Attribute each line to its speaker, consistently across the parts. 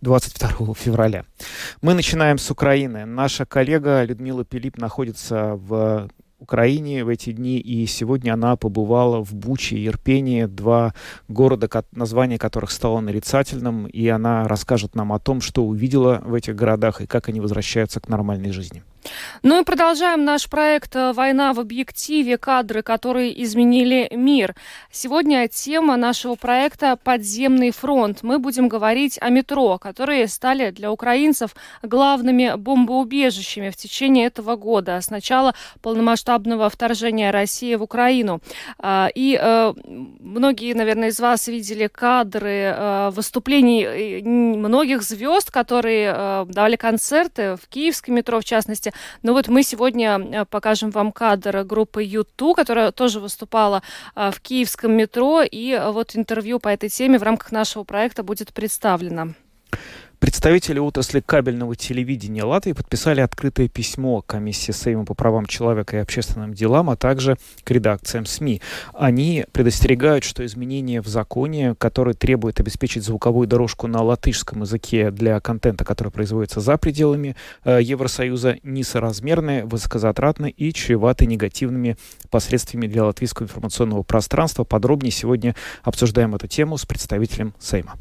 Speaker 1: 22 февраля. Мы начинаем с Украины. Наша коллега Людмила Пилип находится в Украине в эти дни, и сегодня она побывала в Буче и Ирпении, два города, название которых стало нарицательным, и она расскажет нам о том, что увидела в этих городах и как они возвращаются к нормальной жизни.
Speaker 2: Ну и продолжаем наш проект э, «Война в объективе. Кадры, которые изменили мир». Сегодня тема нашего проекта «Подземный фронт». Мы будем говорить о метро, которые стали для украинцев главными бомбоубежищами в течение этого года, с начала полномасштабного вторжения России в Украину. А, и э, многие, наверное, из вас видели кадры э, выступлений многих звезд, которые давали концерты в киевском метро, в частности, ну вот мы сегодня э, покажем вам кадр группы Юту, которая тоже выступала э, в киевском метро, и э, вот интервью по этой теме в рамках нашего проекта будет представлено.
Speaker 1: Представители отрасли кабельного телевидения Латвии подписали открытое письмо Комиссии Сейма по правам человека и общественным делам, а также к редакциям СМИ. Они предостерегают, что изменения в законе, которые требуют обеспечить звуковую дорожку на латышском языке для контента, который производится за пределами э, Евросоюза, несоразмерны, высокозатратны и чреваты негативными последствиями для латвийского информационного пространства. Подробнее сегодня обсуждаем эту тему с представителем Сейма.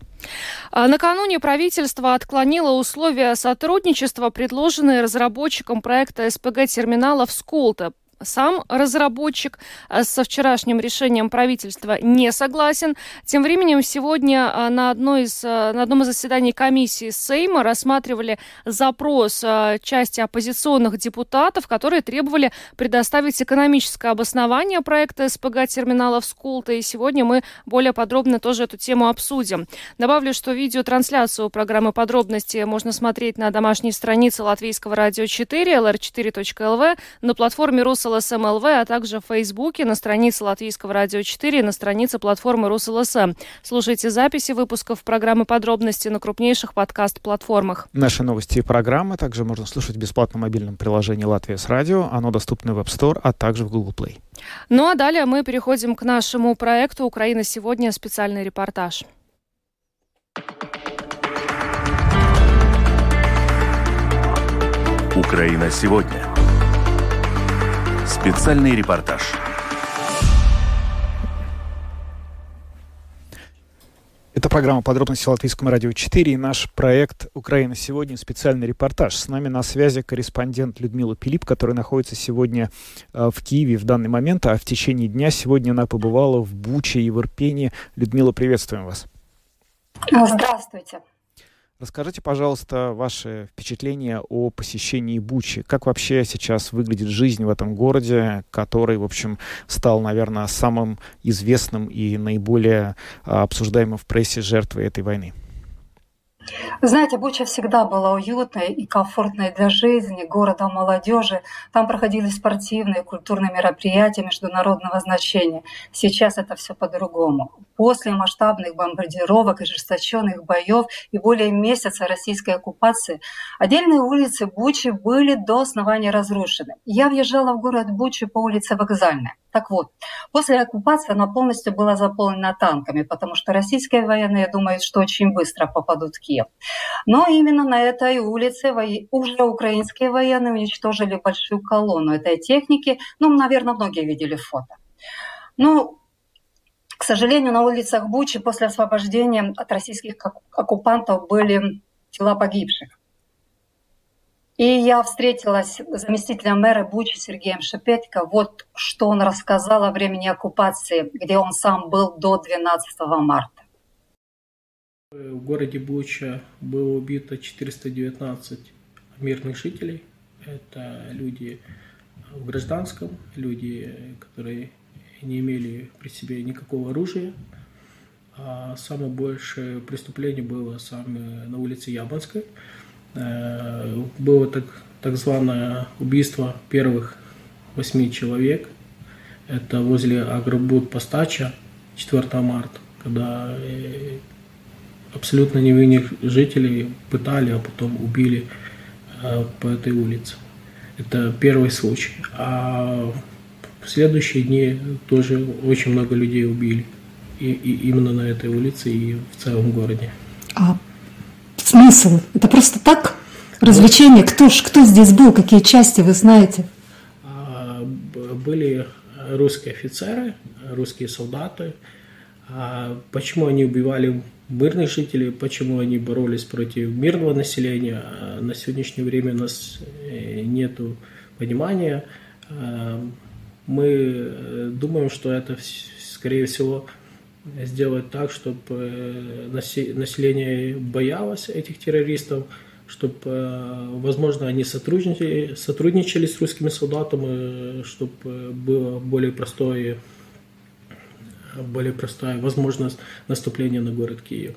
Speaker 2: А накануне правительство отклонило условия сотрудничества, предложенные разработчиком проекта СПГ-терминалов Сколта сам разработчик э, со вчерашним решением правительства не согласен. Тем временем сегодня э, на, одной из, э, на одном из заседаний комиссии Сейма рассматривали запрос части оппозиционных депутатов, которые требовали предоставить экономическое обоснование проекта СПГ терминалов Скулта. И сегодня мы более подробно тоже эту тему обсудим. Добавлю, что видеотрансляцию программы подробности можно смотреть на домашней странице Латвийского радио 4, lr4.lv, на платформе Рус РусЛСМ а также в Фейсбуке, на странице Латвийского радио 4 и на странице платформы РусЛСМ. Слушайте записи выпусков программы «Подробности» на крупнейших подкаст-платформах.
Speaker 1: Наши новости и программы также можно слушать в бесплатном мобильном приложении «Латвия с радио». Оно доступно в App Store, а также в Google Play.
Speaker 2: Ну а далее мы переходим к нашему проекту «Украина сегодня. Специальный репортаж».
Speaker 3: Украина сегодня. Специальный репортаж.
Speaker 1: Это программа «Подробности Латвийскому радио 4» и наш проект «Украина сегодня. Специальный репортаж». С нами на связи корреспондент Людмила Пилип, которая находится сегодня э, в Киеве в данный момент, а в течение дня сегодня она побывала в Буче и в Ирпене. Людмила, приветствуем вас.
Speaker 4: Здравствуйте.
Speaker 1: Расскажите, пожалуйста, ваши впечатления о посещении Бучи. Как вообще сейчас выглядит жизнь в этом городе, который, в общем, стал, наверное, самым известным и наиболее а, обсуждаемым в прессе жертвой этой войны?
Speaker 4: знаете, Буча всегда была уютной и комфортной для жизни, городом молодежи. Там проходили спортивные, культурные мероприятия международного значения. Сейчас это все по-другому. После масштабных бомбардировок, ожесточенных боев и более месяца российской оккупации отдельные улицы Бучи были до основания разрушены. Я въезжала в город Бучи по улице Вокзальная. Так вот, после оккупации она полностью была заполнена танками, потому что российские военные думают, что очень быстро попадут в Киев. Но именно на этой улице уже украинские военные уничтожили большую колонну этой техники. Ну, наверное, многие видели фото. Ну, к сожалению, на улицах Бучи после освобождения от российских оккупантов были тела погибших. И я встретилась с заместителем мэра Бучи Сергеем Шепетько. Вот что он рассказал о времени оккупации, где он сам был до 12 марта.
Speaker 5: В городе Буча было убито 419 мирных жителей. Это люди в гражданском, люди, которые не имели при себе никакого оружия. А самое большее преступление было самое на улице Яблонской – было так, так званое убийство первых восьми человек. Это возле Агробуд Постача 4 марта, когда абсолютно невинных жителей пытали, а потом убили по этой улице. Это первый случай. А в следующие дни тоже очень много людей убили. И, и именно на этой улице и в целом городе.
Speaker 6: А смысл? Это просто так? Развлечение? Кто ж, кто здесь был? Какие части вы знаете?
Speaker 5: А, были русские офицеры, русские солдаты. А почему они убивали мирных жителей, почему они боролись против мирного населения. А на сегодняшнее время у нас э, нет понимания. Мы э, думаем, что это, скорее всего, сделать так, чтобы э, население боялось этих террористов, чтобы, возможно, они сотрудничали, сотрудничали с русскими солдатами, чтобы было более простое более простая возможность наступления на город Киев.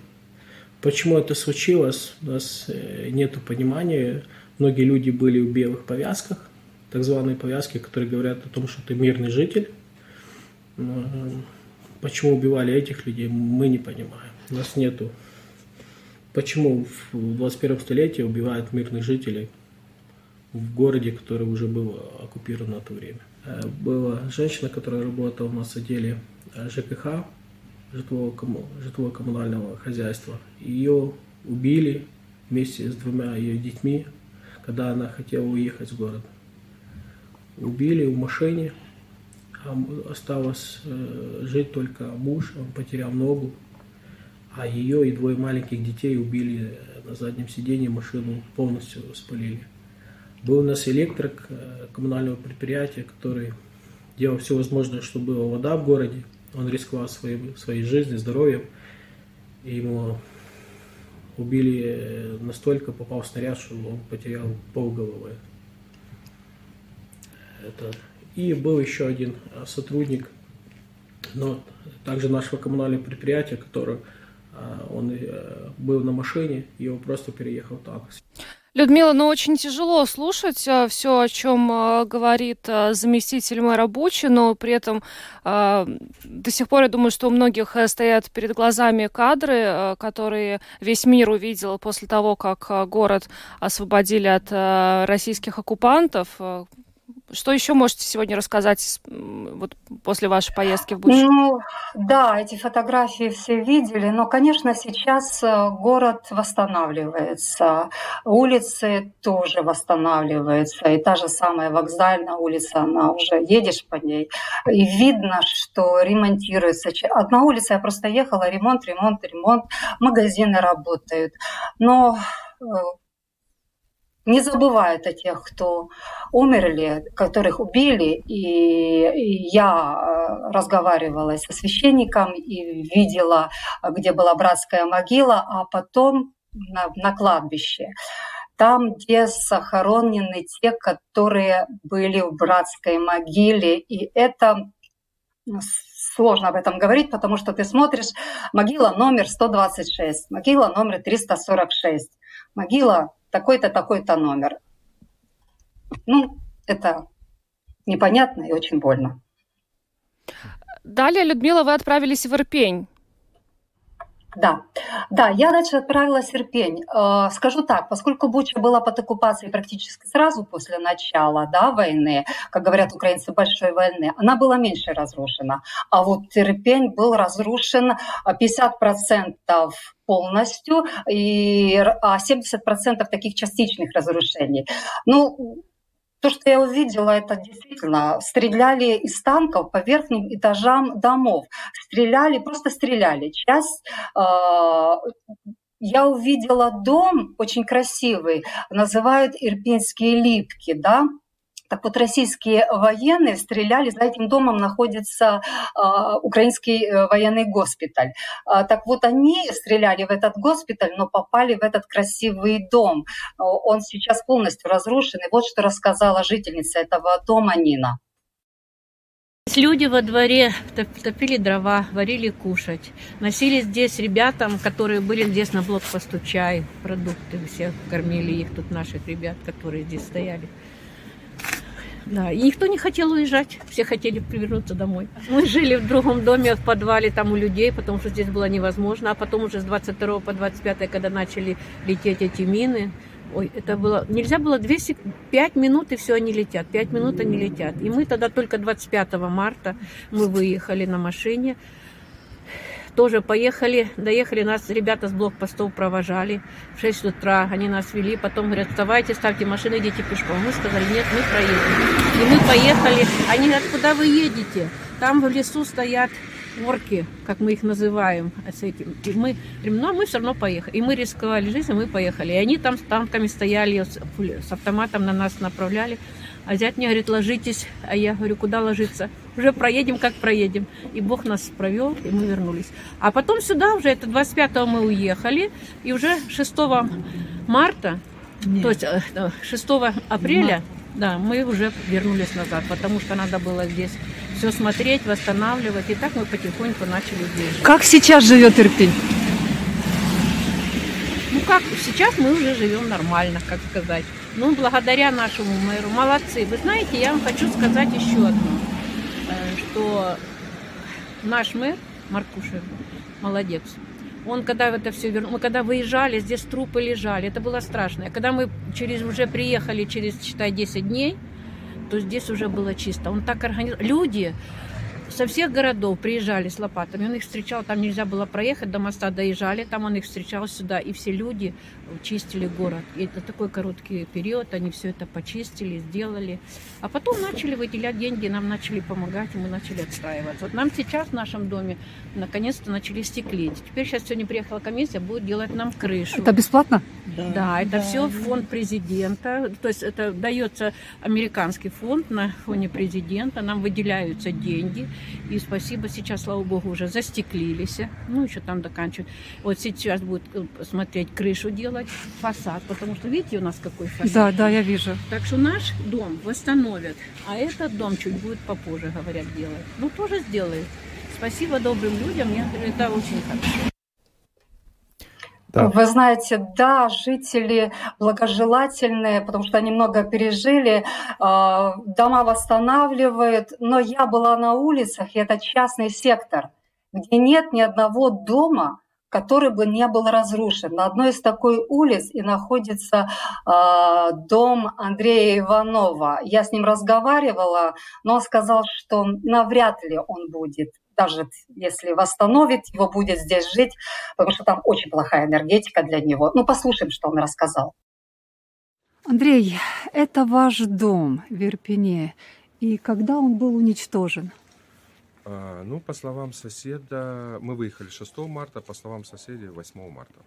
Speaker 5: Почему это случилось, у нас э, нет понимания. Многие люди были в белых повязках, так званые повязки, которые говорят о том, что ты мирный житель. Почему убивали этих людей, мы не понимаем. У нас нету. Почему в 21 столетии убивают мирных жителей в городе, который уже был оккупирован на то время. Э, была женщина, которая работала у нас в отделе ЖКХ, житлово-коммунального хозяйства. Ее убили вместе с двумя ее детьми, когда она хотела уехать в город. Убили в машине, а осталось э, жить только муж, он потерял ногу, а ее и двое маленьких детей убили на заднем сиденье, машину полностью спалили. Был у нас электрик э, коммунального предприятия, который делал все возможное, чтобы была вода в городе – он рисковал своей, своей жизнью, здоровьем. И ему убили э, настолько, попал снаряд, что он потерял полголовы. Это... И был еще один э, сотрудник, но также нашего коммунального предприятия, который э, он был на машине, его просто переехал танк.
Speaker 2: Людмила, ну очень тяжело слушать э, все, о чем э, говорит э, заместитель мэра Бучи, но при этом до сих пор я думаю, что у многих стоят перед глазами кадры, которые весь мир увидел после того, как город освободили от российских оккупантов. Что еще можете сегодня рассказать вот после вашей поездки в Бучу?
Speaker 4: Ну, да, эти фотографии все видели, но, конечно, сейчас э, город восстанавливается, улицы тоже восстанавливаются, и та же самая вокзальная улица, она уже едешь по ней, и видно, что ремонтируется. Одна улица, я просто ехала, ремонт, ремонт, ремонт, магазины работают, но э, не забывают о тех, кто умерли, которых убили. И я э, разговаривала со священником и видела, где была братская могила, а потом на, на кладбище. Там, где захоронены те, которые были в братской могиле. И это сложно об этом говорить, потому что ты смотришь могила номер 126, могила номер 346, могила такой-то, такой-то номер. Ну, это непонятно и очень больно.
Speaker 2: Далее, Людмила, вы отправились в Ирпень.
Speaker 4: Да, да, я дальше отправилась в Ирпень. Э, скажу так, поскольку Буча была под оккупацией практически сразу после начала да, войны, как говорят украинцы, большой войны, она была меньше разрушена. А вот Ирпень был разрушен 50% полностью, и, а 70% таких частичных разрушений. Ну, то, что я увидела, это действительно стреляли из танков по верхним этажам домов. Стреляли, просто стреляли. Часть э, я увидела дом очень красивый, называют Ирпенские липки, да, так вот, российские военные стреляли, за этим домом находится э, украинский э, военный госпиталь. Э, так вот, они стреляли в этот госпиталь, но попали в этот красивый дом. Он сейчас полностью разрушен. И вот что рассказала жительница этого дома Нина.
Speaker 7: Люди во дворе топили дрова, варили кушать. Носили здесь ребятам, которые были здесь на блокпосту чай, продукты. Все кормили их, тут наших ребят, которые здесь стояли. Да, и никто не хотел уезжать, все хотели вернуться домой. Мы жили в другом доме, в подвале там у людей, потому что здесь было невозможно. А потом уже с 22 по 25, когда начали лететь эти мины, Ой, это было... Нельзя было 200... 5 минут, и все, они летят. 5 минут они летят. И мы тогда только 25 марта мы выехали на машине. Тоже поехали, доехали, нас ребята с блокпостов провожали. В 6 утра они нас вели, потом говорят, вставайте, ставьте машины, идите пешком. Мы сказали, нет, мы проедем. И мы поехали. Они говорят, куда вы едете? Там в лесу стоят орки, как мы их называем, с этим. И мы говорим, ну, а мы все равно поехали. И мы рисковали жизнью, мы поехали. И они там с танками стояли, с автоматом на нас направляли. А зять мне говорит, ложитесь. А я говорю, куда ложиться? Уже проедем, как проедем. И Бог нас провел, и мы вернулись. А потом сюда уже, это 25-го мы уехали. И уже 6 марта, Нет. то есть 6 э, апреля, да, мы уже вернулись назад, потому что надо было здесь все смотреть, восстанавливать. И так мы потихоньку начали здесь жить.
Speaker 6: Как сейчас живет Ирпень?
Speaker 7: Ну как, сейчас мы уже живем нормально, как сказать. Ну, благодаря нашему мэру. Молодцы. Вы знаете, я вам хочу сказать еще одно, э, что наш мэр, Маркушев, молодец. Он когда это все вернул, мы когда выезжали, здесь трупы лежали, это было страшно. А когда мы через уже приехали через, считай, 10 дней, то здесь уже было чисто. Он так организовал. Люди со всех городов приезжали с лопатами. Он их встречал, там нельзя было проехать, до моста доезжали, там он их встречал сюда. И все люди чистили город. И это такой короткий период, они все это почистили, сделали. А потом начали выделять деньги, нам начали помогать, и мы начали отстраиваться. Вот нам сейчас в нашем доме наконец-то начали стеклить. Теперь сейчас сегодня приехала комиссия, будет делать нам крышу.
Speaker 6: Это бесплатно?
Speaker 7: Да, да это да, все фонд президента. То есть это дается американский фонд на фоне президента. Нам выделяются деньги. И спасибо, сейчас, слава богу, уже застеклились. Ну, еще там доканчивают. Вот сейчас будет э, смотреть крышу делать, фасад, потому что, видите, у нас какой фасад.
Speaker 6: Да, да, я вижу.
Speaker 7: Так что наш дом восстановят, а этот дом чуть будет попозже, говорят, делать. Ну, тоже сделают. Спасибо добрым людям, это очень хорошо.
Speaker 4: Да. Вы знаете, да, жители благожелательные, потому что они много пережили, а, дома восстанавливают, но я была на улицах, и это частный сектор, где нет ни одного дома, который бы не был разрушен. На одной из такой улиц и находится э, дом Андрея Иванова. Я с ним разговаривала, но он сказал, что навряд ли он будет даже если восстановит, его будет здесь жить, потому что там очень плохая энергетика для него. Ну, послушаем, что он рассказал.
Speaker 6: Андрей, это ваш дом в Ирпене. И когда он был уничтожен?
Speaker 8: А, ну, по словам соседа, мы выехали 6 марта, по словам соседей, 8 марта.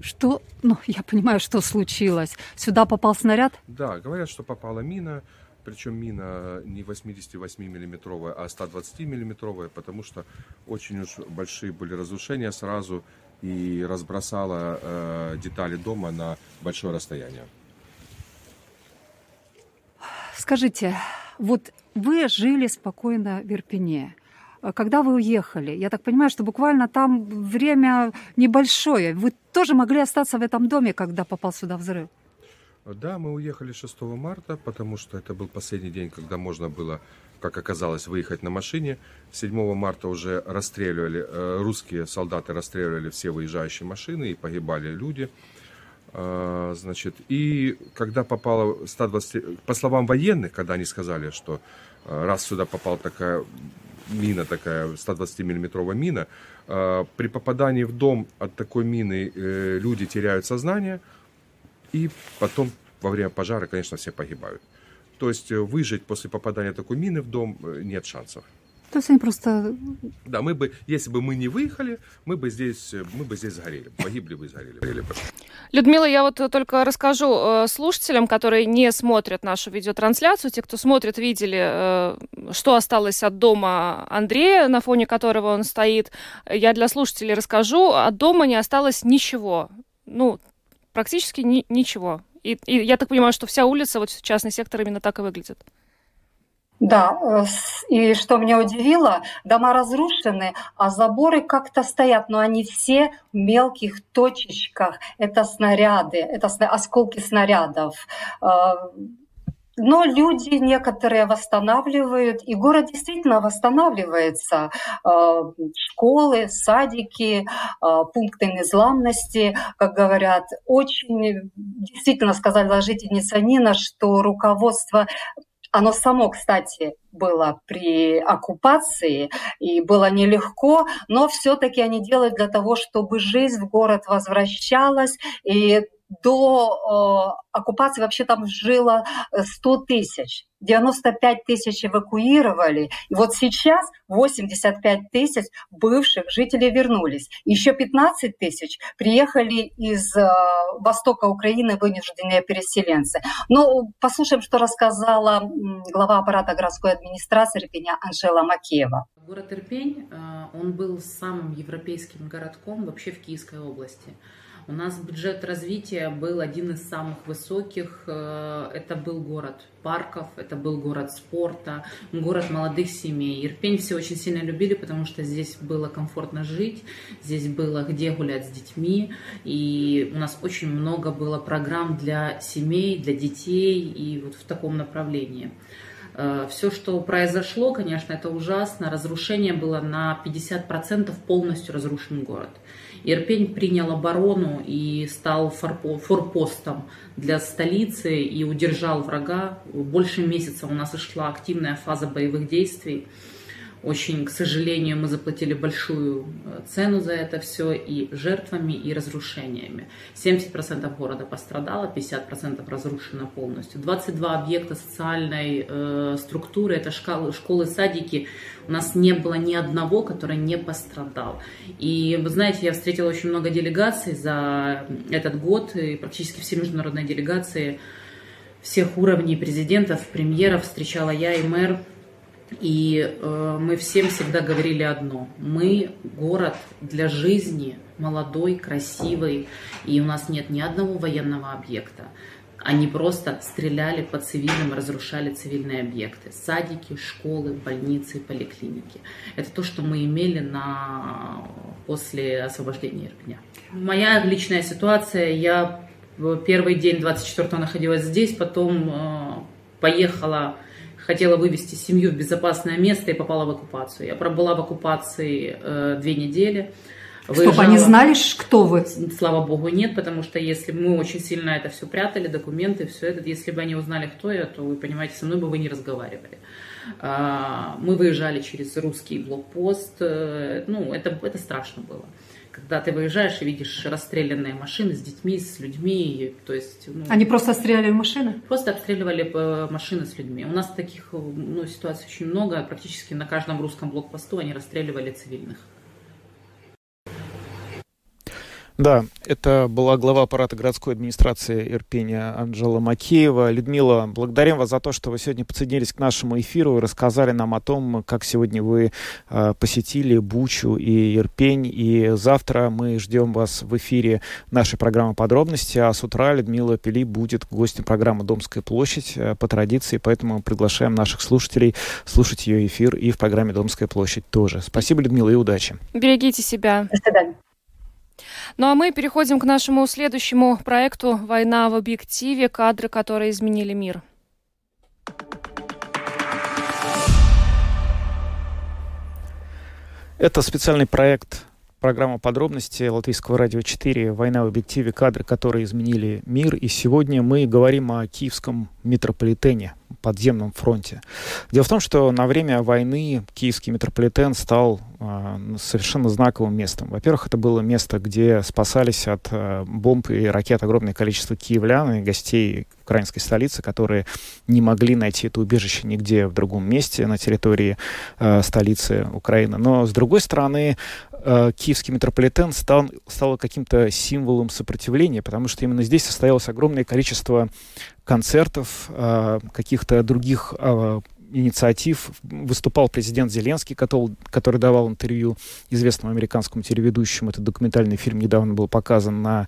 Speaker 6: Что, ну, я понимаю, что случилось. Сюда попал снаряд?
Speaker 8: Да, говорят, что попала мина. Причем мина не 88-миллиметровая, а 120-миллиметровая, потому что очень уж большие были разрушения сразу и разбросала э, детали дома на большое расстояние.
Speaker 6: Скажите, вот вы жили спокойно в Ирпене. Когда вы уехали, я так понимаю, что буквально там время небольшое. Вы тоже могли остаться в этом доме, когда попал сюда взрыв?
Speaker 8: Да, мы уехали 6 марта, потому что это был последний день, когда можно было, как оказалось, выехать на машине. 7 марта уже расстреливали, э, русские солдаты расстреливали все выезжающие машины и погибали люди. А, значит, и когда попало 120, по словам военных, когда они сказали, что э, раз сюда попала такая мина, такая 120-миллиметровая мина, э, при попадании в дом от такой мины люди теряют сознание – и потом во время пожара, конечно, все погибают. То есть э, выжить после попадания такой мины в дом э, нет шансов.
Speaker 6: То есть они просто...
Speaker 8: Да, мы бы, если бы мы не выехали, мы бы здесь, э, мы бы здесь сгорели, погибли бы и сгорели.
Speaker 2: Людмила, я вот только расскажу слушателям, которые не смотрят нашу видеотрансляцию, те, кто смотрит, видели, что осталось от дома Андрея, на фоне которого он стоит. Я для слушателей расскажу, от дома не осталось ничего. Ну, практически ни, ничего. И, и я так понимаю, что вся улица, вот частный сектор именно так и выглядит.
Speaker 4: Да, э, и что меня удивило, дома разрушены, а заборы как-то стоят, но они все в мелких точечках. Это снаряды, это осколки снарядов. Но люди некоторые восстанавливают, и город действительно восстанавливается. Э, школы, садики, пункты незламности, как говорят. Очень действительно сказала жительница Нина, что руководство оно само, кстати, было при оккупации, и было нелегко, но все-таки они делают для того, чтобы жизнь в город возвращалась, и до э, оккупации вообще там жило 100 э, тысяч. 95 тысяч эвакуировали. И вот сейчас 85 тысяч бывших жителей вернулись. Еще 15 тысяч приехали из э, востока Украины вынужденные переселенцы. Ну, послушаем, что рассказала глава аппарата городской администрации Ирпеня Анжела Макеева.
Speaker 9: Город Ирпень, э, он был самым европейским городком вообще в Киевской области. У нас бюджет развития был один из самых высоких. Э, это был город парков, это был город спорта, город молодых семей. Ирпень все очень сильно любили, потому что здесь было комфортно жить, здесь было где гулять с детьми. И у нас очень много было программ для семей, для детей и вот в таком направлении. Э, все, что произошло, конечно, это ужасно. Разрушение было на 50% полностью разрушен город. Ирпень принял оборону и стал форпостом для столицы и удержал врага. Больше месяца у нас шла активная фаза боевых действий. Очень, к сожалению, мы заплатили большую э, цену за это все и жертвами, и разрушениями. 70% города пострадало, 50% разрушено полностью. 22 объекта социальной э, структуры, это школы, школы, садики, у нас не было ни одного, который не пострадал. И вы знаете, я встретила очень много делегаций за этот год, и практически все международные делегации всех уровней президентов, премьеров встречала я и мэр и э, мы всем всегда говорили одно. Мы город для жизни, молодой, красивый, и у нас нет ни одного военного объекта. Они просто стреляли по цивильным, разрушали цивильные объекты. Садики, школы, больницы, поликлиники. Это то, что мы имели на... после освобождения Ирпеня. Моя личная ситуация, я первый день 24 находилась здесь, потом э, поехала хотела вывести семью в безопасное место и попала в оккупацию. Я пробыла в оккупации э, две недели.
Speaker 6: Выезжала. Чтобы они знали, кто вы?
Speaker 9: Слава богу, нет, потому что если мы очень сильно это все прятали, документы, все это, если бы они узнали, кто я, то вы понимаете, со мной бы вы не разговаривали. А, мы выезжали через русский блокпост, э, ну, это, это страшно было когда ты выезжаешь и видишь расстрелянные машины с детьми, с людьми, то есть...
Speaker 6: Ну, Они просто обстреливали машины?
Speaker 9: Просто обстреливали э, машины с людьми. У нас таких ну, ситуаций очень много, практически на каждом русском блокпосту они расстреливали цивильных.
Speaker 1: Да, это была глава аппарата городской администрации Ирпения Анжела Макеева. Людмила, благодарим вас за то, что вы сегодня подсоединились к нашему эфиру и рассказали нам о том, как сегодня вы э, посетили Бучу и Ирпень. И завтра мы ждем вас в эфире нашей программы «Подробности», а с утра Людмила Пели будет гостем программы «Домская площадь» э, по традиции, поэтому приглашаем наших слушателей слушать ее эфир и в программе «Домская площадь» тоже. Спасибо, Людмила, и удачи.
Speaker 2: Берегите себя.
Speaker 4: До свидания.
Speaker 2: Ну а мы переходим к нашему следующему проекту «Война в объективе. Кадры, которые изменили мир».
Speaker 1: Это специальный проект программа подробности Латвийского радио 4 «Война в объективе. Кадры, которые изменили мир». И сегодня мы говорим о киевском метрополитене, подземном фронте. Дело в том, что на время войны киевский метрополитен стал э, совершенно знаковым местом. Во-первых, это было место, где спасались от э, бомб и ракет огромное количество киевлян и гостей украинской столицы, которые не могли найти это убежище нигде в другом месте на территории э, столицы Украины. Но, с другой стороны, э, киевский метрополитен стал, стал каким-то символом сопротивления, потому что именно здесь состоялось огромное количество концертов, э, каких-то других э, инициатив. Выступал президент Зеленский, который, который давал интервью известному американскому телеведущему. Этот документальный фильм недавно был показан на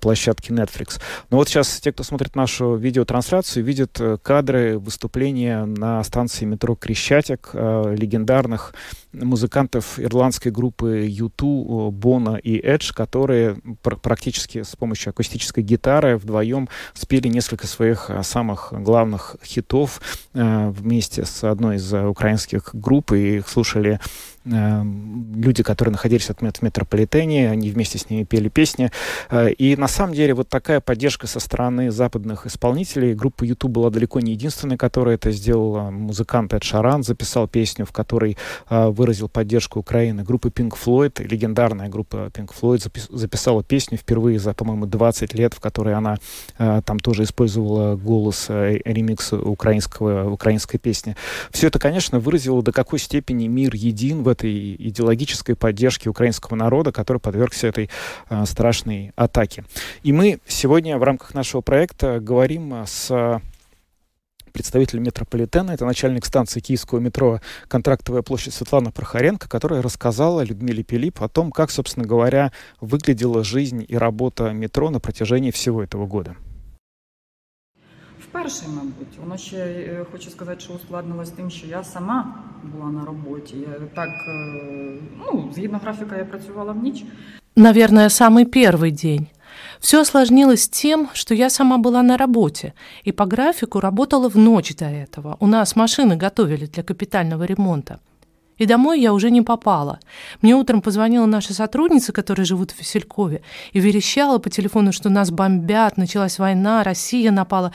Speaker 1: площадке Netflix. Но вот сейчас те, кто смотрит нашу видеотрансляцию, видят кадры выступления на станции метро Крещатик легендарных музыкантов ирландской группы U2, Бона и Эдж, которые пр практически с помощью акустической гитары вдвоем спели несколько своих а, самых главных хитов э, вместе с одной из украинских групп, и их слушали люди, которые находились в метрополитене, они вместе с ними пели песни. Э, и на самом деле вот такая поддержка со стороны западных исполнителей. Группа YouTube была далеко не единственной, которая это сделала. Музыкант Эд Шаран записал песню, в которой э, выразил поддержку Украины. Группа Pink Floyd, легендарная группа Pink Floyd, записала песню впервые за, по-моему, 20 лет, в которой она э, там тоже использовала голос ремикс украинского, украинской песни. Все это, конечно, выразило до какой степени мир един в этой идеологической поддержки украинского народа, который подвергся этой э, страшной атаке. И мы сегодня в рамках нашего проекта говорим с представителем метрополитена, это начальник станции киевского метро «Контрактовая площадь» Светлана Прохоренко, которая рассказала Людмиле Пилип о том, как, собственно говоря, выглядела жизнь и работа метро на протяжении всего этого года
Speaker 10: Вперше, мабуть, воно ще е, хочу сказати, що ускладнилось тим, що я сама була на роботі. Так, е, ну, згідно графіка, я працювала в ніч.
Speaker 11: Наверное, самый первый день. Все осложнилось тем, что я сама была на работе и по графику работала в ночь до этого. У нас машины готовили для капитального ремонта. И домой я уже не попала. Мне утром позвонила наша сотрудница, которая живут в Василькове, и верещала по телефону, что нас бомбят, началась война, Россия напала.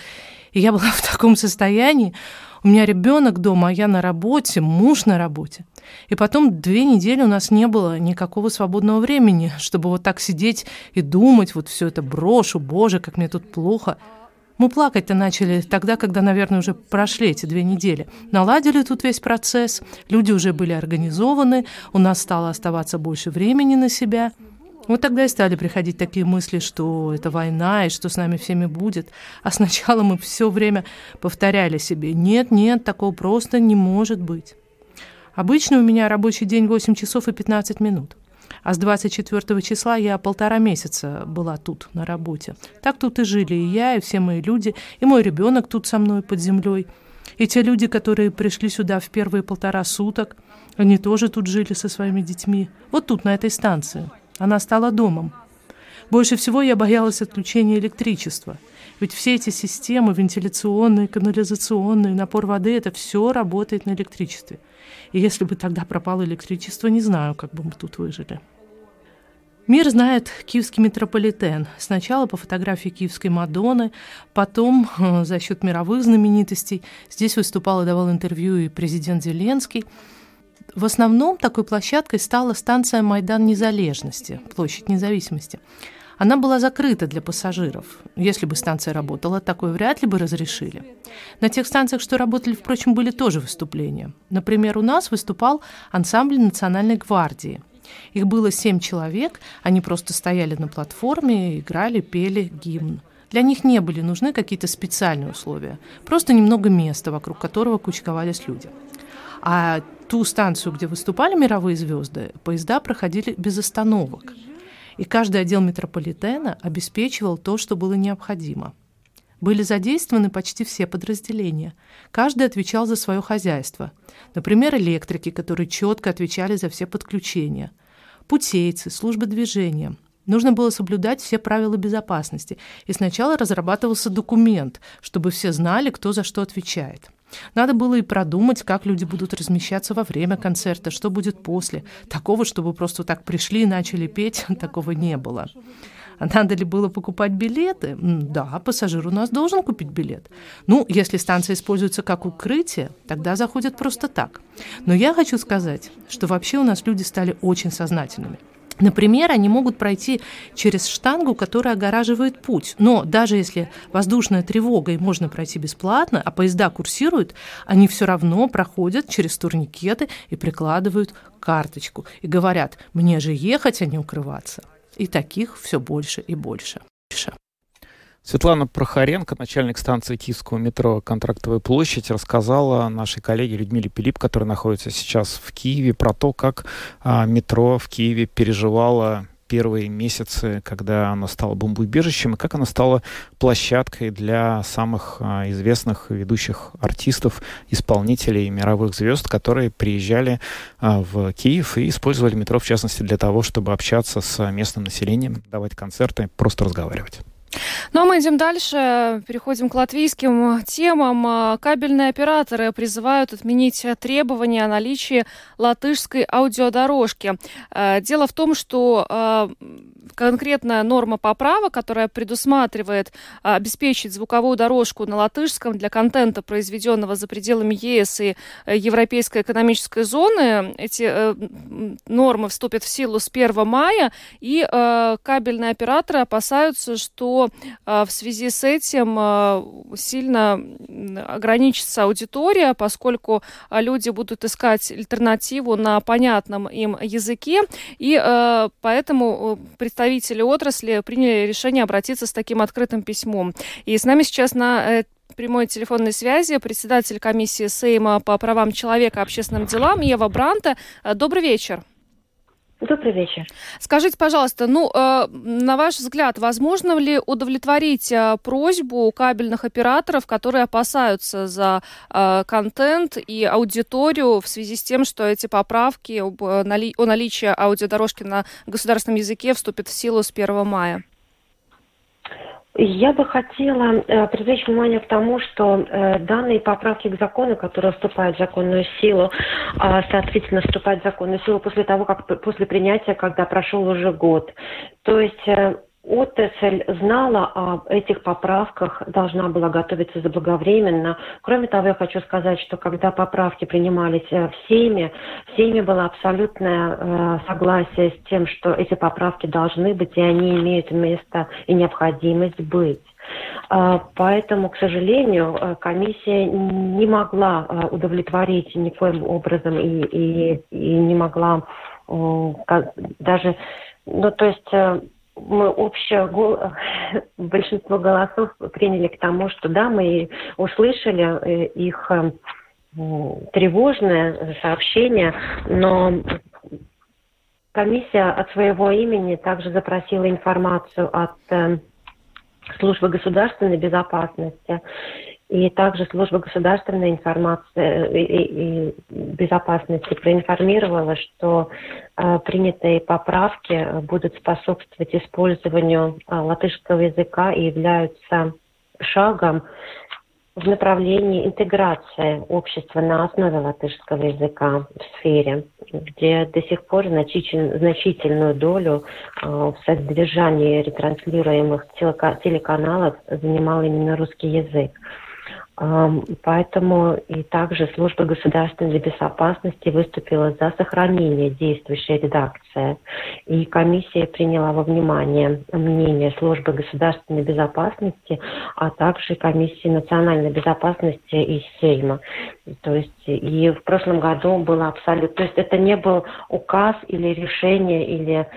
Speaker 11: И я была в таком состоянии. У меня ребенок дома, а я на работе, муж на работе. И потом две недели у нас не было никакого свободного времени, чтобы вот так сидеть и думать, вот все это брошу, боже, как мне тут плохо. Мы плакать-то начали тогда, когда, наверное, уже прошли эти две недели. Наладили тут весь процесс, люди уже были организованы, у нас стало оставаться больше времени на себя – вот тогда и стали приходить такие мысли, что это война и что с нами всеми будет. А сначала мы все время повторяли себе, нет, нет, такого просто не может быть. Обычно у меня рабочий день 8 часов и 15 минут. А с 24 числа я полтора месяца была тут, на работе. Так тут и жили и я, и все мои люди, и мой ребенок тут со мной под землей. И те люди, которые пришли сюда в первые полтора суток, они тоже тут жили со своими детьми. Вот тут, на этой станции. Она стала домом. Больше всего я боялась отключения электричества. Ведь все эти системы, вентиляционные, канализационные, напор воды, это все работает на электричестве. И если бы тогда пропало электричество, не знаю, как бы мы тут выжили. Мир знает киевский метрополитен. Сначала по фотографии киевской Мадонны, потом э, за счет мировых знаменитостей. Здесь выступал и давал интервью и президент Зеленский – в основном такой площадкой стала станция Майдан Незалежности, площадь независимости. Она была закрыта для пассажиров. Если бы станция работала, такое вряд ли бы разрешили. На тех станциях, что работали, впрочем, были тоже выступления. Например, у нас выступал ансамбль Национальной гвардии. Их было семь человек, они просто стояли на платформе, играли, пели гимн. Для них не были нужны какие-то специальные условия, просто немного места, вокруг которого кучковались люди. А ту станцию, где выступали мировые звезды, поезда проходили без остановок. И каждый отдел метрополитена обеспечивал то, что было необходимо. Были задействованы почти все подразделения. Каждый отвечал за свое хозяйство. Например, электрики, которые четко отвечали за все подключения. Путейцы, службы движения. Нужно было соблюдать все правила безопасности. И сначала разрабатывался документ, чтобы все знали, кто за что отвечает. Надо было и продумать, как люди будут размещаться во время концерта, что будет после. Такого, чтобы просто так пришли и начали петь, такого не было. Надо ли было покупать билеты? Да, пассажир у нас должен купить билет. Ну, если станция используется как укрытие, тогда заходят просто так. Но я хочу сказать, что вообще у нас люди стали очень сознательными. Например, они могут пройти через штангу, которая огораживает путь. Но даже если воздушная тревога и можно пройти бесплатно, а поезда курсируют, они все равно проходят через турникеты и прикладывают карточку. И говорят, мне же ехать, а не укрываться. И таких все больше и больше.
Speaker 1: Светлана Прохоренко, начальник станции Киевского метро «Контрактовая площадь», рассказала нашей коллеге Людмиле Пилип, которая находится сейчас в Киеве, про то, как а, метро в Киеве переживало первые месяцы, когда оно стало бомбоубежищем, и как оно стало площадкой для самых а, известных ведущих артистов, исполнителей мировых звезд, которые приезжали а, в Киев и использовали метро, в частности, для того, чтобы общаться с местным населением, давать концерты, просто разговаривать.
Speaker 2: Ну а мы идем дальше, переходим к латвийским темам. Кабельные операторы призывают отменить требования о наличии латышской аудиодорожки. Э, дело в том, что э, конкретная норма поправок, которая предусматривает а, обеспечить звуковую дорожку на латышском для контента, произведенного за пределами ЕС и э, Европейской экономической зоны. Эти э, нормы вступят в силу с 1 мая, и э, кабельные операторы опасаются, что э, в связи с этим э, сильно ограничится аудитория, поскольку люди будут искать альтернативу на понятном им языке, и поэтому представители представители отрасли приняли решение обратиться с таким открытым письмом. И с нами сейчас на э, прямой телефонной связи председатель комиссии Сейма по правам человека и общественным делам Ева Бранта. Э, добрый вечер.
Speaker 12: Добрый вечер.
Speaker 2: Скажите, пожалуйста, ну, э, на ваш взгляд, возможно ли удовлетворить э, просьбу кабельных операторов, которые опасаются за э, контент и аудиторию в связи с тем, что эти поправки об, э, нали, о наличии аудиодорожки на государственном языке вступят в силу с 1 мая?
Speaker 12: Я бы хотела э, привлечь внимание к тому, что э, данные поправки к закону, которые вступают в законную силу, э, соответственно, вступают в законную силу после того, как после принятия, когда прошел уже год. То есть отрасль знала об этих поправках, должна была готовиться заблаговременно. Кроме того, я хочу сказать, что когда поправки принимались э, в Сейме, в Сейме было абсолютное э, согласие с тем, что эти поправки должны быть, и они имеют место и необходимость быть. Э, поэтому, к сожалению, э, комиссия не могла удовлетворить никоим образом и, и, и не могла даже, ну, то есть мы общее большинство голосов приняли к тому, что да, мы услышали э, их э, тревожное сообщение, но комиссия от своего имени также запросила информацию от э, службы государственной безопасности и также служба государственной информации и, и безопасности проинформировала, что э, принятые поправки будут способствовать использованию э, латышского языка и являются шагом в направлении интеграции общества на основе латышского языка в сфере, где до сих пор значитель, значительную долю э, в содержании ретранслируемых телеканалов занимал именно русский язык. Поэтому и также служба государственной безопасности выступила за сохранение действующей редакции. И комиссия приняла во внимание мнение службы государственной безопасности, а также комиссии национальной безопасности и Сейма. То есть и в прошлом году было абсолютно... То есть это не был указ или решение, или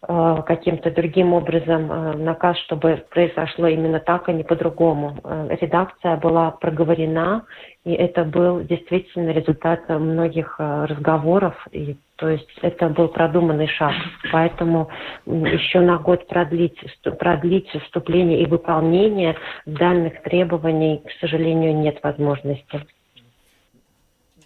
Speaker 12: каким-то другим образом э, наказ, чтобы произошло именно так, а не по-другому. Э, редакция была проговорена, и это был действительно результат многих разговоров, и то есть это был продуманный шаг. Поэтому еще на год продлить, продлить вступление и выполнение данных требований, к сожалению, нет возможности.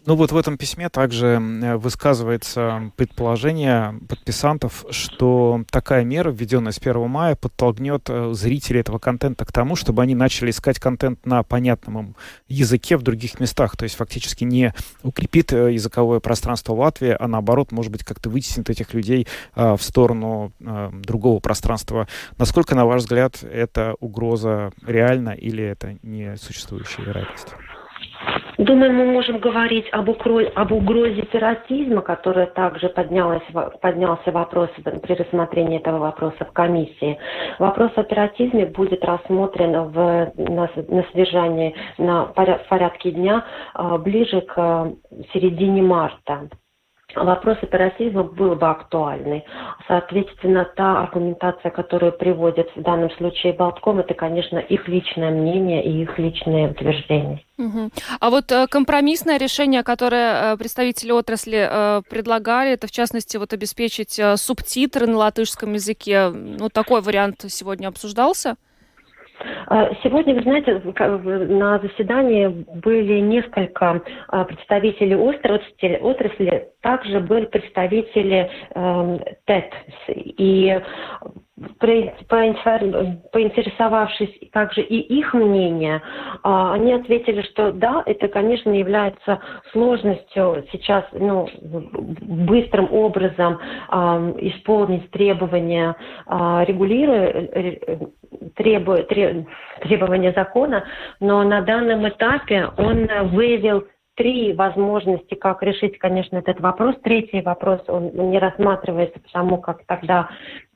Speaker 1: Ну вот в этом письме также высказывается предположение подписантов, что такая мера, введенная с 1 мая, подтолкнет э, зрителей этого контента к тому, чтобы они начали искать контент на понятном им языке в других местах. То есть фактически не укрепит э, языковое пространство Латвии, а наоборот, может быть, как-то вытеснит этих людей а, в сторону а, другого пространства. Насколько, на ваш взгляд, эта угроза реальна или это не существующая вероятность?
Speaker 12: Думаю, мы можем говорить об, укро... об угрозе терроризма, которая также поднялась, поднялся вопрос при рассмотрении этого вопроса в комиссии. Вопрос о терроризме будет рассмотрен в, на, на содержании на порядке дня а, ближе к середине марта. Вопрос оперативизма был бы актуальный. Соответственно, та аргументация, которую приводит в данном случае Болтком, это, конечно, их личное мнение и их личные утверждения.
Speaker 2: Угу. А вот э, компромиссное решение, которое э, представители отрасли э, предлагали, это в частности вот обеспечить субтитры на латышском языке. Ну, такой вариант сегодня обсуждался?
Speaker 12: А, сегодня, вы знаете, на заседании были несколько а, представителей отрасли, отрасли также были представители э, ТЭТ. И поинтересовавшись также и их мнение, а, они ответили, что да, это, конечно, является сложностью сейчас ну, быстрым образом исполнить требования, регулируя требу, требования закона, но на данном этапе он выявил три возможности, как решить, конечно, этот вопрос. Третий вопрос, он не рассматривается, потому как тогда а,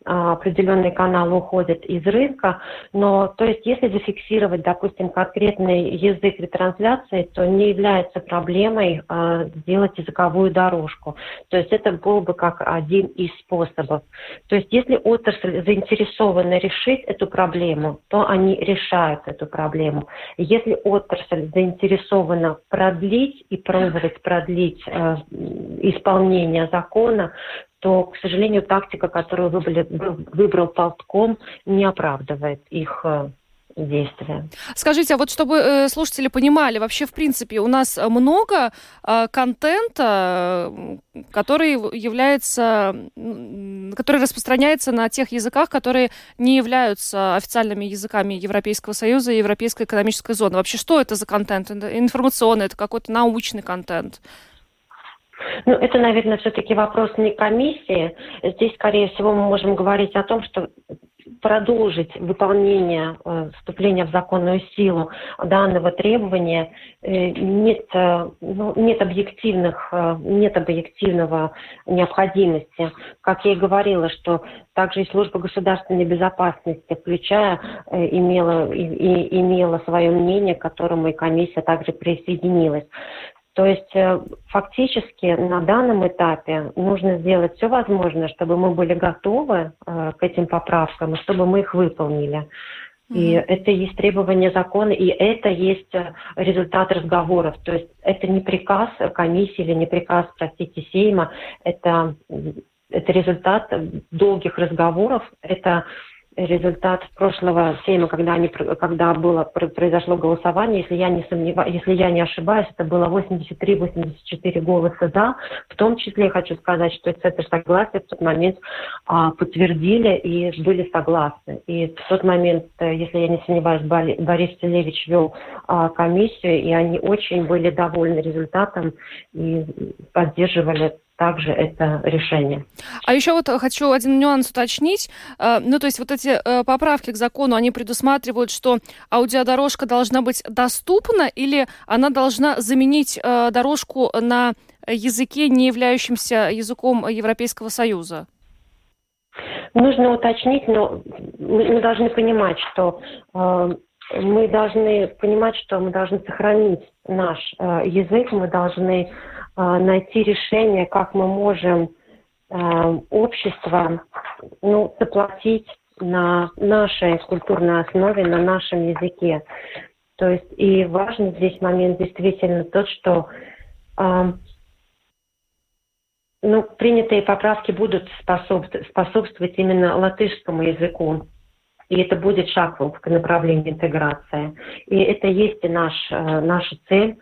Speaker 12: определенные каналы уходят из рынка, но то есть если зафиксировать, допустим, конкретный язык ретрансляции, то не является проблемой а, сделать языковую дорожку. То есть это был бы как один из способов. То есть если отрасль заинтересована решить эту проблему, то они решают эту проблему. Если отрасль заинтересована продлить и пробовать продлить э, исполнение закона, то, к сожалению, тактика, которую выбрали, выбрал Полтком, не оправдывает их э, действия.
Speaker 2: Скажите, а вот чтобы э, слушатели понимали, вообще, в принципе, у нас много э, контента, который является, который распространяется на тех языках, которые не являются официальными языками Европейского Союза и Европейской экономической зоны. Вообще, что это за контент? Информационный, это какой-то научный контент?
Speaker 12: Ну, это, наверное, все-таки вопрос не комиссии. Здесь, скорее всего, мы можем говорить о том, что продолжить выполнение э, вступления в законную силу данного требования э, нет, э, ну, нет объективных, нет объективного необходимости. Как я и говорила, что также и служба государственной безопасности, включая, имела, и, и, имела свое мнение, к которому и комиссия также присоединилась. То есть э, фактически на данном этапе нужно сделать все возможное, чтобы мы были готовы э, к этим поправкам, и чтобы мы их выполнили. И mm-hmm. это есть требование закона, и это есть э, результат разговоров. То есть это не приказ комиссии или не приказ, простите, Сейма, это, это результат долгих разговоров, это результат прошлого сейма, когда, они, когда было, произошло голосование, если я не сомневаюсь, если я не ошибаюсь, это было 83-84 голоса за. В том числе хочу сказать, что это согласие в тот момент а, подтвердили и были согласны. И в тот момент, э, если я не сомневаюсь, Борис Целевич вел а, комиссию, и они очень были довольны результатом и поддерживали также это решение.
Speaker 2: А еще вот хочу один нюанс уточнить. Э, ну, то есть вот эти э, поправки к закону, они предусматривают, что аудиодорожка должна быть доступна или она должна заменить э, дорожку на языке, не являющемся языком Европейского Союза?
Speaker 12: Нужно уточнить, но мы должны понимать, что мы должны понимать, что мы должны сохранить наш язык, мы должны найти решение, как мы можем а, общество ну, заплатить на нашей культурной основе, на нашем языке. То есть и важный здесь момент действительно тот, что э, ну, принятые поправки будут способствовать, именно латышскому языку. И это будет шаг в направлении интеграции. И это есть и наш, наша цель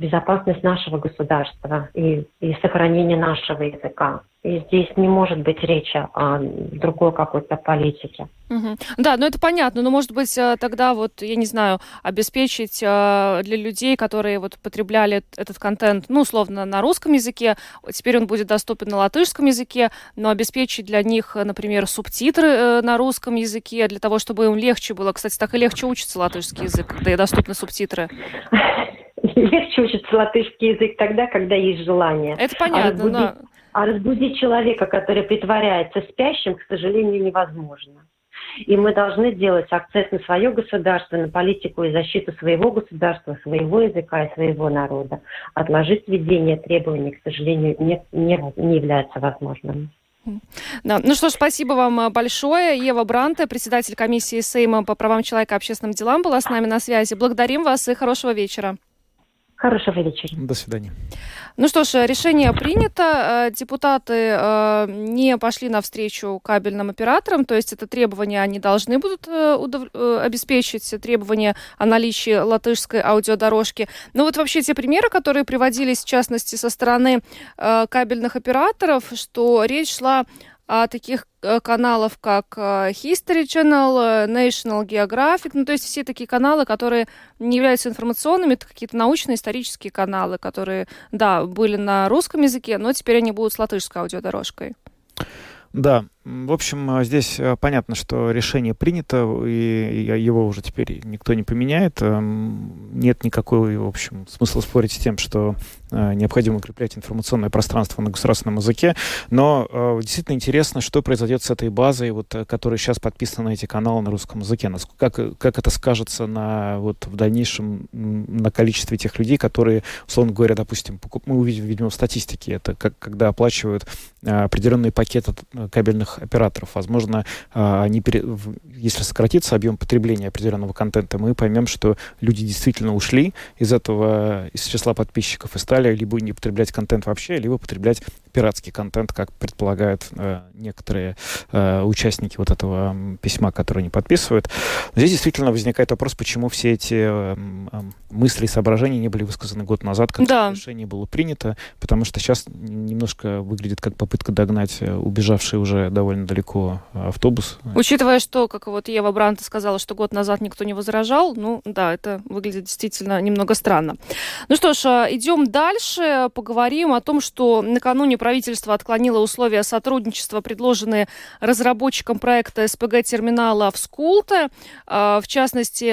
Speaker 12: безопасность нашего государства и, и сохранение нашего языка. И здесь не может быть речи о другой какой-то политике.
Speaker 2: Угу. Да, ну это понятно, но может быть э, тогда вот, я не знаю, обеспечить э, для людей, которые вот потребляли этот контент, ну, условно, на русском языке, теперь он будет доступен на латышском языке, но обеспечить для них, например, субтитры э, на русском языке, для того, чтобы им легче было. Кстати, так и легче учится латышский язык, когда и доступны субтитры.
Speaker 12: Легче учится латышский язык тогда, когда есть желание.
Speaker 2: Это понятно, а разбудить,
Speaker 12: но... а разбудить человека, который притворяется спящим, к сожалению, невозможно. И мы должны делать акцент на свое государство, на политику и защиту своего государства, своего языка и своего народа. Отложить введение требований, к сожалению, не, не, не является возможным.
Speaker 2: Да. Ну что ж, спасибо вам э, большое. Ева Бранте, председатель комиссии Сейма по правам человека и общественным делам, была с нами на связи. Благодарим вас и хорошего вечера.
Speaker 12: Хорошего вечера.
Speaker 1: До свидания.
Speaker 2: Ну что ж, решение принято. Э, депутаты э, не пошли навстречу кабельным операторам, то есть это требования они должны будут обеспечить, требования о наличии латышской аудиодорожки. Ну вот вообще те примеры, которые приводились, в частности, со стороны кабельных операторов, что речь шла а, таких э, каналов, как э, History Channel, э, National Geographic, ну, то есть все такие каналы, которые не являются информационными, это какие-то научно-исторические каналы, которые, да, были на русском языке, но теперь они будут с латышской аудиодорожкой.
Speaker 1: Да, в общем, а, здесь а, понятно, что решение принято, и его уже теперь никто не поменяет. Нет никакого, в общем, смысла спорить с тем, что а, необходимо укреплять информационное пространство на государственном языке. Но действительно интересно, что произойдет с этой базой, вот, которая сейчас подписана на эти каналы на русском языке. Как, как это скажется на, вот, в дальнейшем на количестве тех людей, которые, условно говоря, допустим, покуп... мы увидим, видимо, в статистике, это как, когда оплачивают определенный пакет кабельных крупных операторов. Возможно, а, они, если сократится объем потребления определенного контента, мы поймем, что люди действительно ушли из этого, из числа подписчиков и стали либо не потреблять контент вообще, либо потреблять пиратский контент, как предполагают э, некоторые э, участники вот этого письма, которые они подписывают. Но здесь действительно возникает вопрос, почему все эти э, мысли и соображения не были высказаны год назад, когда да. решение было принято, потому что сейчас немножко выглядит как попытка догнать убежавший уже довольно далеко э, автобус.
Speaker 2: Учитывая, что, как вот Ева Бранта сказала, что год назад никто не возражал, ну да, это выглядит действительно немного странно. Ну что ж, э, идем дальше, поговорим о том, что накануне правительство отклонило условия сотрудничества, предложенные разработчикам проекта СПГ-терминала в Скулте. В частности,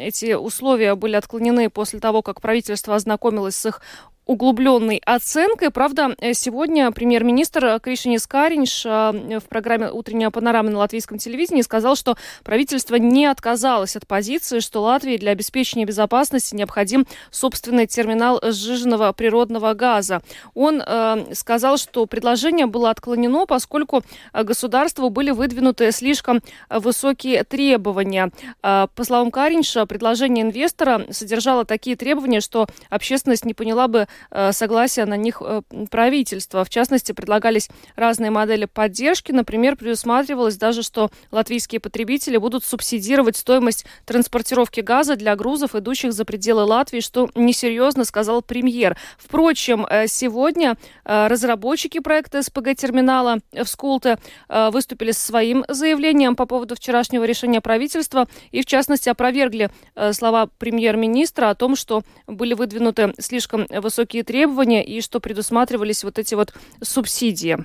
Speaker 2: эти условия были отклонены после того, как правительство ознакомилось с их углубленной оценкой. Правда, э, сегодня премьер-министр Кришинис Каринш э, в программе «Утренняя панорама» на латвийском телевидении сказал, что правительство не отказалось от позиции, что Латвии для обеспечения безопасности необходим собственный терминал сжиженного природного газа. Он э, сказал, что предложение было отклонено, поскольку государству были выдвинуты слишком высокие требования. По словам Каринша, предложение инвестора содержало такие требования, что общественность не поняла бы Э, согласия на них э, правительства. В частности, предлагались разные модели поддержки. Например, предусматривалось даже, что латвийские потребители будут субсидировать стоимость транспортировки газа для грузов, идущих за пределы Латвии, что несерьезно, сказал премьер. Впрочем, э, сегодня разработчики проекта СПГ-терминала в Скулте выступили со своим заявлением по поводу вчерашнего решения правительства и, в частности, опровергли слова премьер-министра о том, что были выдвинуты слишком высокие высокие требования и что предусматривались вот эти вот субсидии.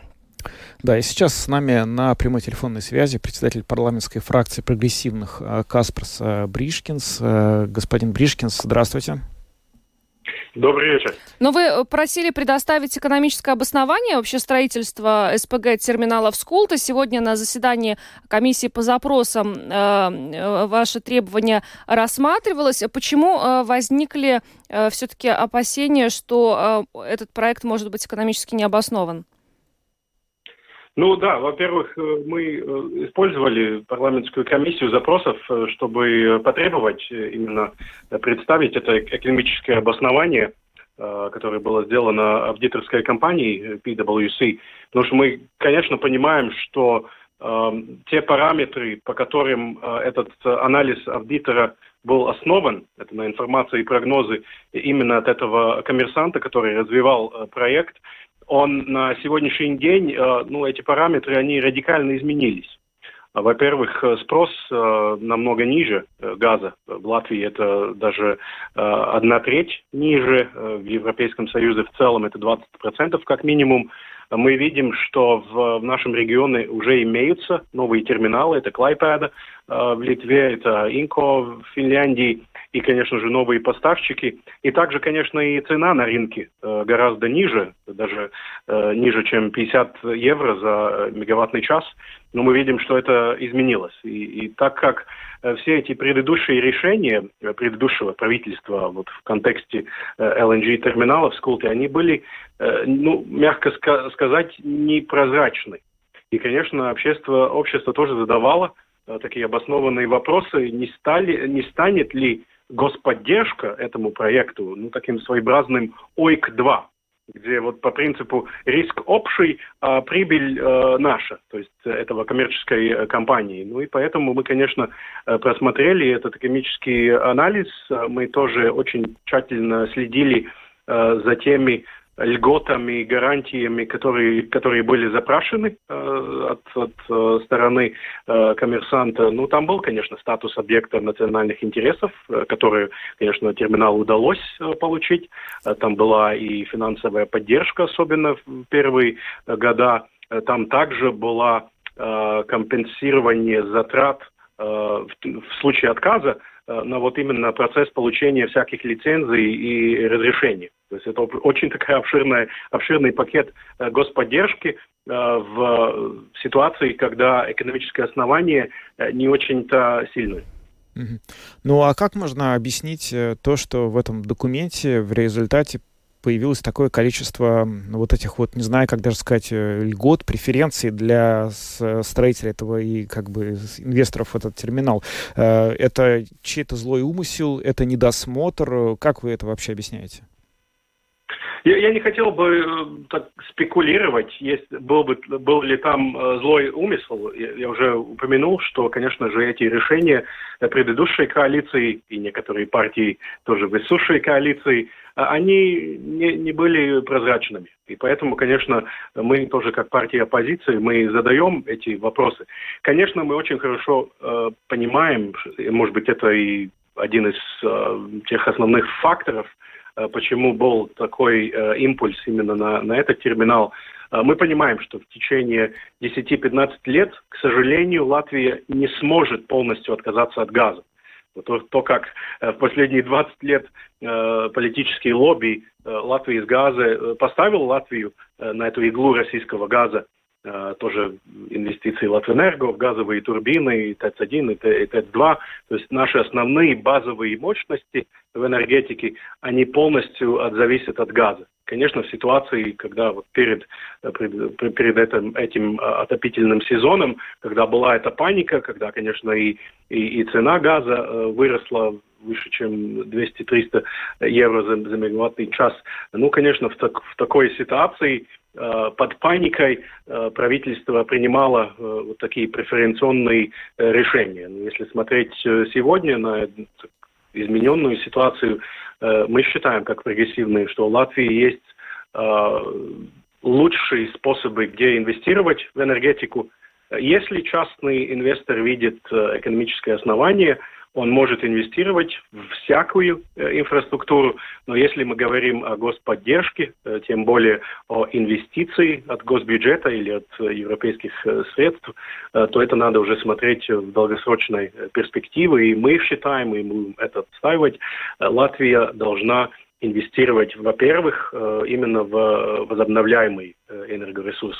Speaker 1: Да, и сейчас с нами на прямой телефонной связи председатель парламентской фракции прогрессивных э, Касперс э, Бришкинс. Э, господин Бришкинс, здравствуйте.
Speaker 13: Добрый вечер.
Speaker 2: Но вы просили предоставить экономическое обоснование вообще строительства СПГ терминала в Скулта. Сегодня на заседании комиссии по запросам э, ваши требования рассматривалось. Почему э, возникли э, все-таки опасения, что э, этот проект может быть экономически необоснован?
Speaker 13: Ну да, во-первых, э, мы э, использовали парламентскую комиссию запросов, э, чтобы потребовать именно представить это экономическое обоснование, которое было сделано аудиторской компанией PwC. Потому что мы, конечно, понимаем, что э, те параметры, по которым этот анализ аудитора был основан, это на информации и прогнозы именно от этого коммерсанта, который развивал проект, он на сегодняшний день, э, ну, эти параметры, они радикально изменились. Во-первых, э, спрос э, намного ниже газа. В Латвии это даже одна треть ниже, в Европейском Союзе в целом это 20% как минимум. Мы видим, что в нашем регионе уже имеются новые терминалы, это Клайпеда, в Литве, это Инко в Финляндии и, конечно же, новые поставщики. И также, конечно, и цена на рынке гораздо ниже, даже ниже, чем 50 евро за мегаваттный час. Но мы видим, что это изменилось. И, и так как все эти предыдущие решения предыдущего правительства вот в контексте LNG-терминалов в Скулте, они были, ну, мягко сказать, непрозрачны. И, конечно, общество, общество тоже задавало э, такие обоснованные вопросы, не, стали, не станет ли господдержка этому проекту ну, таким своеобразным ОИК-2, где вот по принципу риск общий, а прибыль э, наша, то есть этого коммерческой э, компании. Ну и поэтому мы, конечно, э, просмотрели этот экономический анализ, мы тоже очень тщательно следили э, за теми льготами и гарантиями, которые, которые были запрашены э, от, от э, стороны э, коммерсанта. Ну, там был, конечно, статус объекта национальных интересов, э, который, конечно, терминалу удалось э, получить. Э, там была и финансовая поддержка, особенно в первые года. Э, там также была э, компенсирование затрат э, в, случае отказа на вот именно процесс получения всяких лицензий и разрешений. То есть это очень такая обширная, обширный пакет э, господдержки э, в ситуации, когда экономическое основание не очень-то сильное.
Speaker 1: Ну а как можно объяснить то, что в этом документе в результате появилось такое количество вот этих вот, не знаю, как даже сказать, э, льгот, преференций для строителей этого и как бы инвесторов в этот терминал. Э, это чей-то злой умысел, это недосмотр. Как вы это вообще объясняете?
Speaker 13: Я, я не хотел бы э, так спекулировать, есть, был, бы, был ли там э, злой умысел. Я, я уже упомянул, что, конечно же, эти решения предыдущей коалиции и некоторые партии тоже высшей коалиции, они не, не были прозрачными. И поэтому, конечно, мы тоже как партия оппозиции, мы задаем эти вопросы. Конечно, мы очень хорошо э, понимаем, может быть, это и один из э, тех основных факторов, Э, почему был такой э, импульс именно на, на этот терминал. Э, мы понимаем, что в течение 10-15 лет, к сожалению, Латвия не сможет полностью отказаться от газа. То, то как в последние 20 лет э, политические лобби э, Латвии из газа поставил Латвию э, на эту иглу российского газа, Э, тоже инвестиции Латвэнерго в газовые турбины, и ТЭЦ-1, и ТЭЦ-2. То есть наши основные базовые мощности в энергетике, они полностью зависят от газа. Конечно, в ситуации, когда вот перед, э, перед этим, этим э, отопительным сезоном, когда была эта паника, когда, конечно, и, и, и цена газа выросла выше, чем 200-300 евро за, за мегаваттный час. Ну, конечно, в, так, в такой ситуации Э, под паникой э, правительство принимало э, вот такие преференционные решения. Но если смотреть сегодня на измененную ситуацию, мы считаем, как прогрессивные, что в Латвии есть лучшие способы, где инвестировать в энергетику. Если частный инвестор видит экономическое основание – он может инвестировать в всякую э, инфраструктуру, но если мы говорим о господдержке, э, тем более о инвестиции от госбюджета или от э, европейских средств, то это надо уже смотреть в долгосрочной перспективе, и мы считаем, и мы это отстаивать, Латвия должна инвестировать, во-первых, именно в возобновляемый энергоресурс.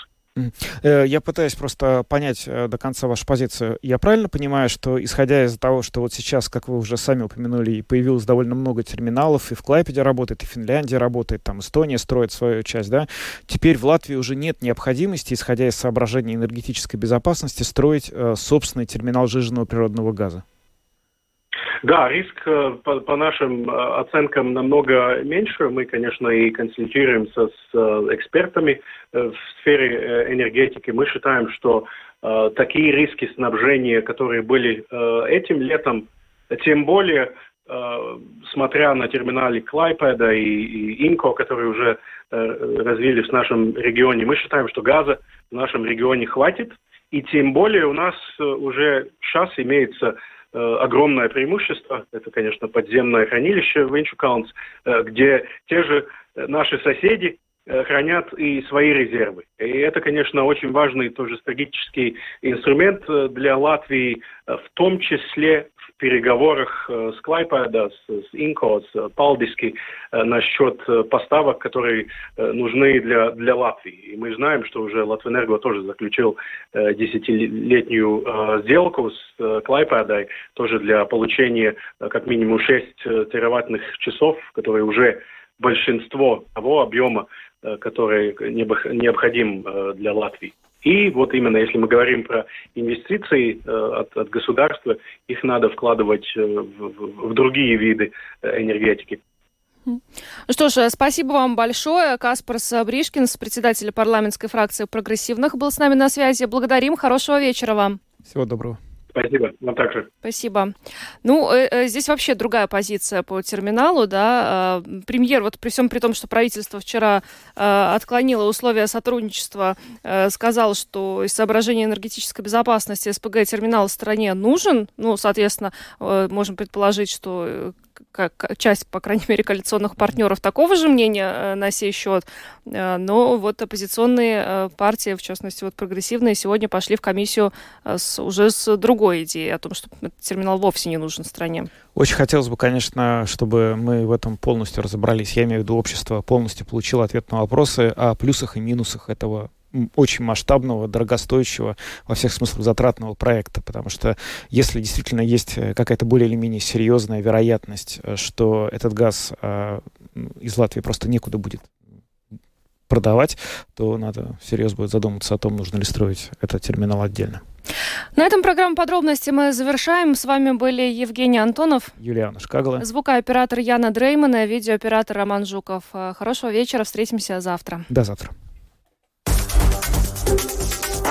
Speaker 1: Э, я пытаюсь просто понять э, до конца вашу позицию. Я правильно понимаю, что исходя из того, что вот сейчас, как вы уже сами упомянули, появилось довольно много терминалов, и в Клайпеде работает, и в Финляндии работает, там Эстония строит свою часть, да, теперь в Латвии уже нет необходимости, исходя из соображений энергетической безопасности, строить э, собственный терминал жиженного природного газа?
Speaker 13: Да, риск э, по, по нашим э, оценкам намного меньше. Мы, конечно, и консультируемся с э, экспертами в сфере энергетики. Мы считаем, что такие риски снабжения, которые были этим летом, тем более смотря на терминали Клайпеда и, и Инко, которые уже развились в нашем регионе, мы считаем, что газа в нашем регионе хватит. И тем более у нас уже сейчас имеется Э, огромное преимущество. Это, конечно, подземное хранилище Венчукаунс, э, где те же наши соседи хранят и свои резервы. И это, конечно, очень важный тоже стратегический инструмент для Латвии, в том числе переговорах э, с Клайпеда, с, с Инко, с Палдиски э, насчет э, поставок, которые нужны для, для Латвии. И мы знаем, что уже Латвэнерго тоже заключил десятилетнюю сделку с Клайпедой, тоже для получения как минимум 6 тераваттных часов, которые уже большинство того объема, который необходим для Латвии. И вот именно если мы говорим про инвестиции э, от, от государства, их надо вкладывать э, в, в другие виды э, энергетики.
Speaker 2: Ну что ж, спасибо вам большое. Каспарс Бришкинс, председатель парламентской фракции прогрессивных, был с нами на связи. Благодарим. Хорошего вечера вам.
Speaker 1: Всего доброго.
Speaker 13: Спасибо, вам также.
Speaker 2: Спасибо. Ну, э, э, здесь вообще другая позиция по терминалу, да. Э, премьер, вот при всем при том, что правительство вчера э, отклонило условия сотрудничества, э, сказал, что из соображения энергетической безопасности СПГ-терминал в стране нужен. Ну, соответственно, э, можем предположить, что э, как часть, по крайней мере, коалиционных партнеров такого же мнения э, на сей счет. Э, но вот оппозиционные э, партии, в частности, вот прогрессивные, сегодня пошли в комиссию с, уже с другой идеей о том, что терминал вовсе не нужен стране.
Speaker 1: Очень хотелось бы, конечно, чтобы мы в этом полностью разобрались. Я имею в виду, общество полностью получило ответ на вопросы о плюсах и минусах этого очень масштабного, дорогостоящего, во всех смыслах затратного проекта, потому что если действительно есть э, какая-то более или менее серьезная вероятность, э, что этот газ э, из Латвии просто некуда будет продавать, то надо серьезно будет задуматься о том, нужно ли строить этот терминал отдельно.
Speaker 2: На этом программу подробности мы завершаем. С вами были Евгений Антонов,
Speaker 1: Юлиана Шкагала,
Speaker 2: звукооператор Яна Дреймана, видеооператор Роман Жуков. Хорошего вечера, встретимся завтра.
Speaker 1: До завтра.